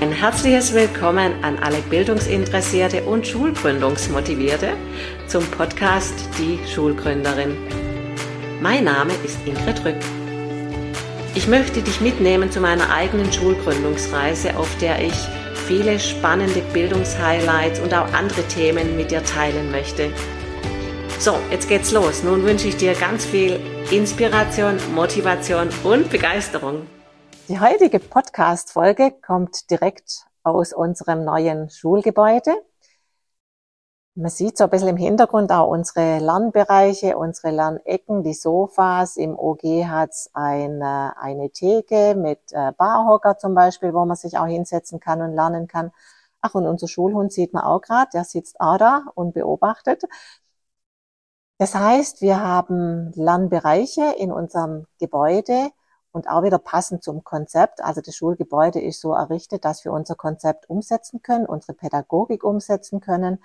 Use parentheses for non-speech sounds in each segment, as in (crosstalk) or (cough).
Ein herzliches Willkommen an alle Bildungsinteressierte und Schulgründungsmotivierte zum Podcast Die Schulgründerin. Mein Name ist Ingrid Rück. Ich möchte dich mitnehmen zu meiner eigenen Schulgründungsreise, auf der ich viele spannende Bildungshighlights und auch andere Themen mit dir teilen möchte. So, jetzt geht's los. Nun wünsche ich dir ganz viel Inspiration, Motivation und Begeisterung. Die heutige Podcast-Folge kommt direkt aus unserem neuen Schulgebäude. Man sieht so ein bisschen im Hintergrund auch unsere Lernbereiche, unsere Lernecken, die Sofas. Im OG hat's eine, eine Theke mit äh, Barhocker zum Beispiel, wo man sich auch hinsetzen kann und lernen kann. Ach, und unser Schulhund sieht man auch gerade, der sitzt auch da und beobachtet. Das heißt, wir haben Lernbereiche in unserem Gebäude, und auch wieder passend zum Konzept. Also das Schulgebäude ist so errichtet, dass wir unser Konzept umsetzen können, unsere Pädagogik umsetzen können.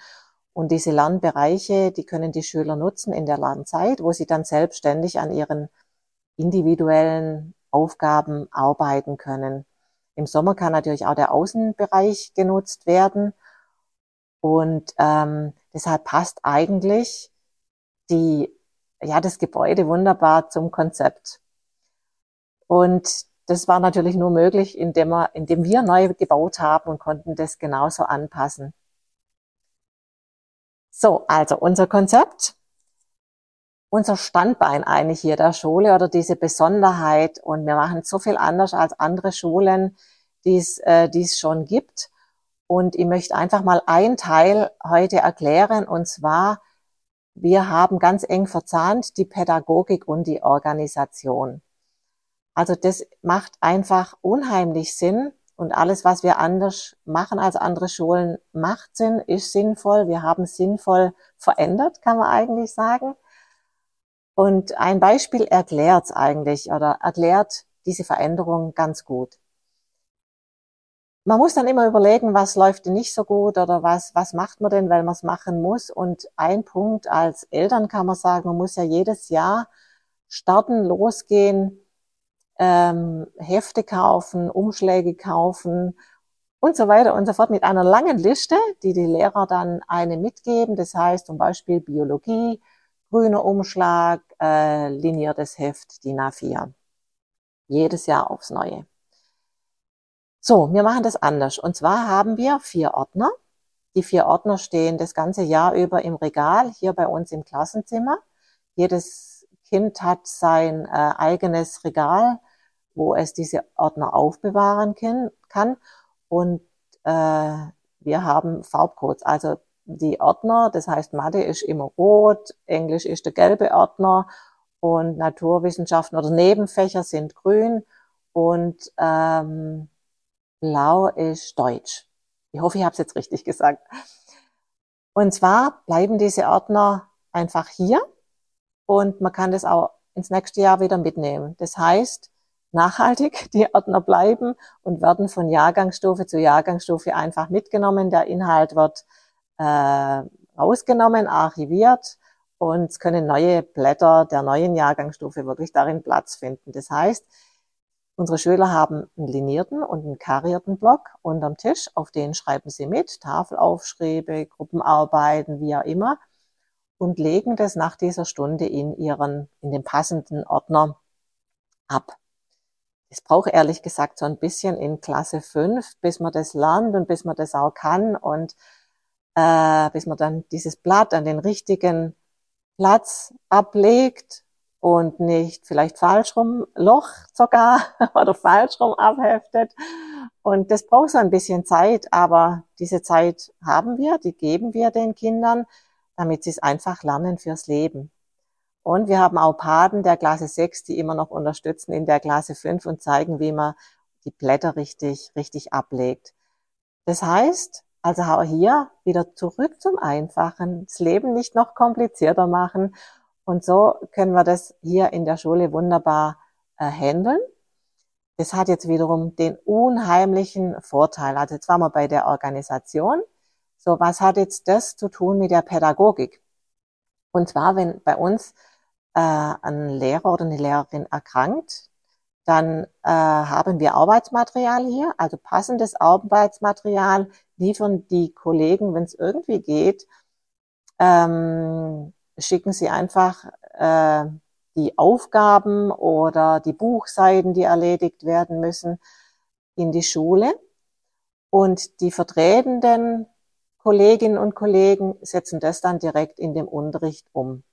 Und diese Lernbereiche, die können die Schüler nutzen in der Lernzeit, wo sie dann selbstständig an ihren individuellen Aufgaben arbeiten können. Im Sommer kann natürlich auch der Außenbereich genutzt werden. Und ähm, deshalb passt eigentlich die, ja, das Gebäude wunderbar zum Konzept. Und das war natürlich nur möglich, indem, wir, indem wir neu gebaut haben und konnten das genauso anpassen. So, also unser Konzept, unser Standbein eigentlich hier der Schule oder diese Besonderheit. Und wir machen so viel anders als andere Schulen, die es, äh, die es schon gibt. Und ich möchte einfach mal ein Teil heute erklären, und zwar, wir haben ganz eng verzahnt die Pädagogik und die Organisation. Also das macht einfach unheimlich Sinn. Und alles, was wir anders machen als andere Schulen, macht Sinn, ist sinnvoll. Wir haben sinnvoll verändert, kann man eigentlich sagen. Und ein Beispiel erklärt es eigentlich oder erklärt diese Veränderung ganz gut. Man muss dann immer überlegen, was läuft denn nicht so gut oder was, was macht man denn, weil man es machen muss. Und ein Punkt als Eltern kann man sagen, man muss ja jedes Jahr starten, losgehen, ähm, Hefte kaufen, Umschläge kaufen und so weiter und so fort mit einer langen Liste, die die Lehrer dann eine mitgeben. Das heißt zum Beispiel Biologie, grüner Umschlag, äh, liniertes Heft, DIN A4. Jedes Jahr aufs Neue. So, wir machen das anders. Und zwar haben wir vier Ordner. Die vier Ordner stehen das ganze Jahr über im Regal, hier bei uns im Klassenzimmer. Jedes Kind hat sein äh, eigenes Regal wo es diese Ordner aufbewahren kann. Und äh, wir haben Farbcodes. Also die Ordner, das heißt Mathe ist immer rot, Englisch ist der gelbe Ordner und Naturwissenschaften oder Nebenfächer sind grün und ähm, blau ist Deutsch. Ich hoffe, ich habe es jetzt richtig gesagt. Und zwar bleiben diese Ordner einfach hier und man kann das auch ins nächste Jahr wieder mitnehmen. Das heißt, nachhaltig. Die Ordner bleiben und werden von Jahrgangsstufe zu Jahrgangsstufe einfach mitgenommen. Der Inhalt wird äh, rausgenommen, archiviert und es können neue Blätter der neuen Jahrgangsstufe wirklich darin Platz finden. Das heißt, unsere Schüler haben einen linierten und einen karierten Block unterm Tisch, auf den schreiben sie mit, Tafelaufschriebe, Gruppenarbeiten, wie auch immer, und legen das nach dieser Stunde in ihren, in den passenden Ordner ab. Es braucht ehrlich gesagt so ein bisschen in Klasse 5, bis man das lernt und bis man das auch kann und äh, bis man dann dieses Blatt an den richtigen Platz ablegt und nicht vielleicht falsch rum Loch sogar (laughs) oder falsch rum abheftet. Und das braucht so ein bisschen Zeit, aber diese Zeit haben wir, die geben wir den Kindern, damit sie es einfach lernen fürs Leben. Und wir haben auch Paten der Klasse 6, die immer noch unterstützen in der Klasse 5 und zeigen, wie man die Blätter richtig, richtig ablegt. Das heißt, also auch hier wieder zurück zum Einfachen, das Leben nicht noch komplizierter machen. Und so können wir das hier in der Schule wunderbar äh, handeln. Das hat jetzt wiederum den unheimlichen Vorteil. Also jetzt waren wir bei der Organisation. So, was hat jetzt das zu tun mit der Pädagogik? Und zwar, wenn bei uns äh, ein Lehrer oder eine Lehrerin erkrankt, Dann äh, haben wir Arbeitsmaterial hier, also passendes Arbeitsmaterial liefern die Kollegen, wenn es irgendwie geht, ähm, schicken sie einfach äh, die Aufgaben oder die Buchseiten, die erledigt werden müssen, in die Schule. Und die vertretenden Kolleginnen und Kollegen setzen das dann direkt in dem Unterricht um.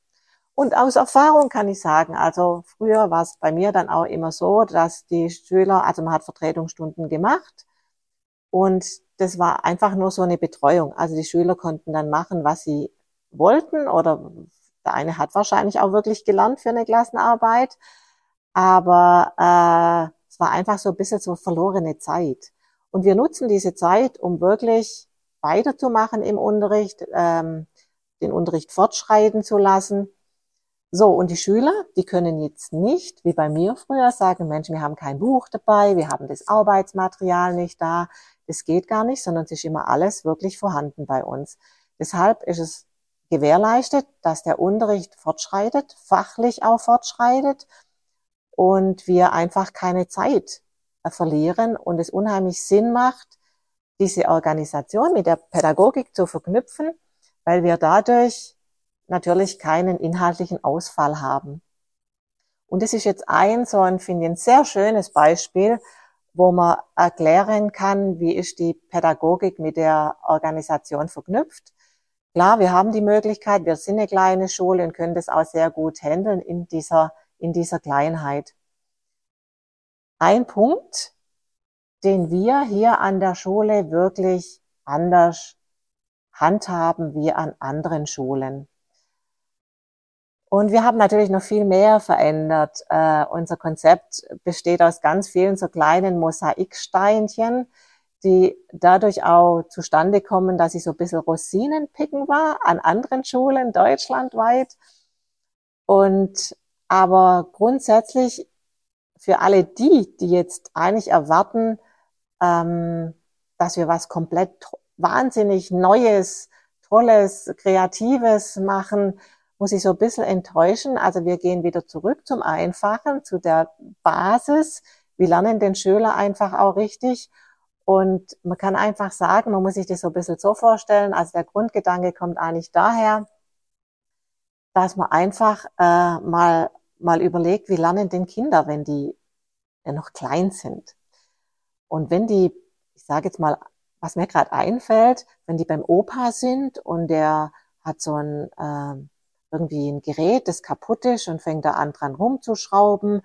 Und aus Erfahrung kann ich sagen, also früher war es bei mir dann auch immer so, dass die Schüler, also man hat Vertretungsstunden gemacht und das war einfach nur so eine Betreuung. Also die Schüler konnten dann machen, was sie wollten oder der eine hat wahrscheinlich auch wirklich gelernt für eine Klassenarbeit, aber äh, es war einfach so ein bisschen so verlorene Zeit. Und wir nutzen diese Zeit, um wirklich weiterzumachen im Unterricht, ähm, den Unterricht fortschreiten zu lassen. So, und die Schüler, die können jetzt nicht, wie bei mir früher, sagen, Mensch, wir haben kein Buch dabei, wir haben das Arbeitsmaterial nicht da. Das geht gar nicht, sondern es ist immer alles wirklich vorhanden bei uns. Deshalb ist es gewährleistet, dass der Unterricht fortschreitet, fachlich auch fortschreitet und wir einfach keine Zeit verlieren und es unheimlich Sinn macht, diese Organisation mit der Pädagogik zu verknüpfen, weil wir dadurch natürlich keinen inhaltlichen Ausfall haben. Und das ist jetzt ein so ein, finde ich, ein sehr schönes Beispiel, wo man erklären kann, wie ist die Pädagogik mit der Organisation verknüpft. Klar, wir haben die Möglichkeit, wir sind eine kleine Schule und können das auch sehr gut handeln in dieser, in dieser Kleinheit. Ein Punkt, den wir hier an der Schule wirklich anders handhaben wie an anderen Schulen. Und wir haben natürlich noch viel mehr verändert. Äh, unser Konzept besteht aus ganz vielen so kleinen Mosaiksteinchen, die dadurch auch zustande kommen, dass ich so ein bisschen Rosinenpicken war an anderen Schulen deutschlandweit. Und aber grundsätzlich für alle die, die jetzt eigentlich erwarten, ähm, dass wir was komplett wahnsinnig Neues, Tolles, Kreatives machen, muss ich so ein bisschen enttäuschen. Also wir gehen wieder zurück zum Einfachen, zu der Basis. Wir lernen den Schüler einfach auch richtig und man kann einfach sagen, man muss sich das so ein bisschen so vorstellen, also der Grundgedanke kommt eigentlich daher, dass man einfach äh, mal, mal überlegt, wie lernen denn Kinder, wenn die ja noch klein sind. Und wenn die, ich sage jetzt mal, was mir gerade einfällt, wenn die beim Opa sind und der hat so ein äh, irgendwie ein Gerät, das kaputt ist und fängt da an dran rumzuschrauben,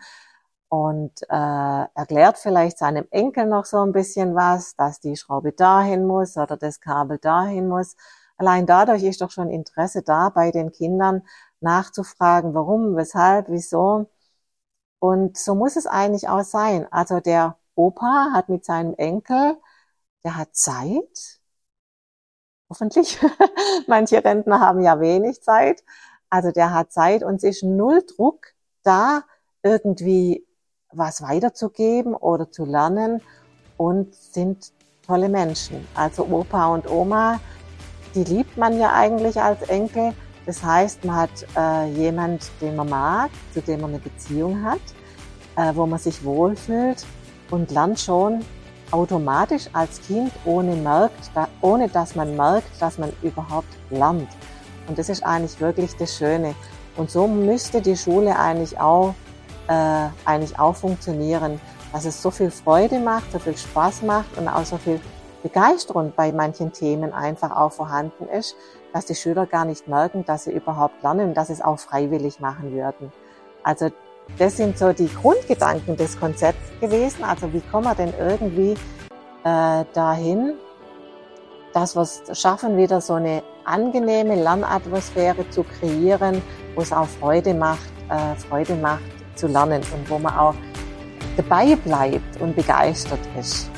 und äh, erklärt vielleicht seinem Enkel noch so ein bisschen was, dass die Schraube dahin muss oder das Kabel dahin muss. Allein dadurch ist doch schon Interesse da, bei den Kindern nachzufragen, warum, weshalb, wieso. Und so muss es eigentlich auch sein. Also der Opa hat mit seinem Enkel, der hat Zeit. Hoffentlich. (laughs) Manche Rentner haben ja wenig Zeit. Also der hat Zeit und ist null Druck da, irgendwie was weiterzugeben oder zu lernen und sind tolle Menschen. Also Opa und Oma, die liebt man ja eigentlich als Enkel. Das heißt, man hat äh, jemand, den man mag, zu dem man eine Beziehung hat, äh, wo man sich wohlfühlt und lernt schon automatisch als Kind, ohne, merkt, ohne dass man merkt, dass man überhaupt lernt. Und das ist eigentlich wirklich das Schöne. Und so müsste die Schule eigentlich auch äh, eigentlich auch funktionieren, dass es so viel Freude macht, so viel Spaß macht und auch so viel Begeisterung bei manchen Themen einfach auch vorhanden ist, dass die Schüler gar nicht merken, dass sie überhaupt lernen und dass sie es auch freiwillig machen würden. Also das sind so die Grundgedanken des Konzepts gewesen. Also wie kommen wir denn irgendwie äh, dahin, dass wir es schaffen, wieder so eine angenehme Lernatmosphäre zu kreieren, wo es auch Freude macht, äh, Freude macht, zu lernen und wo man auch dabei bleibt und begeistert ist.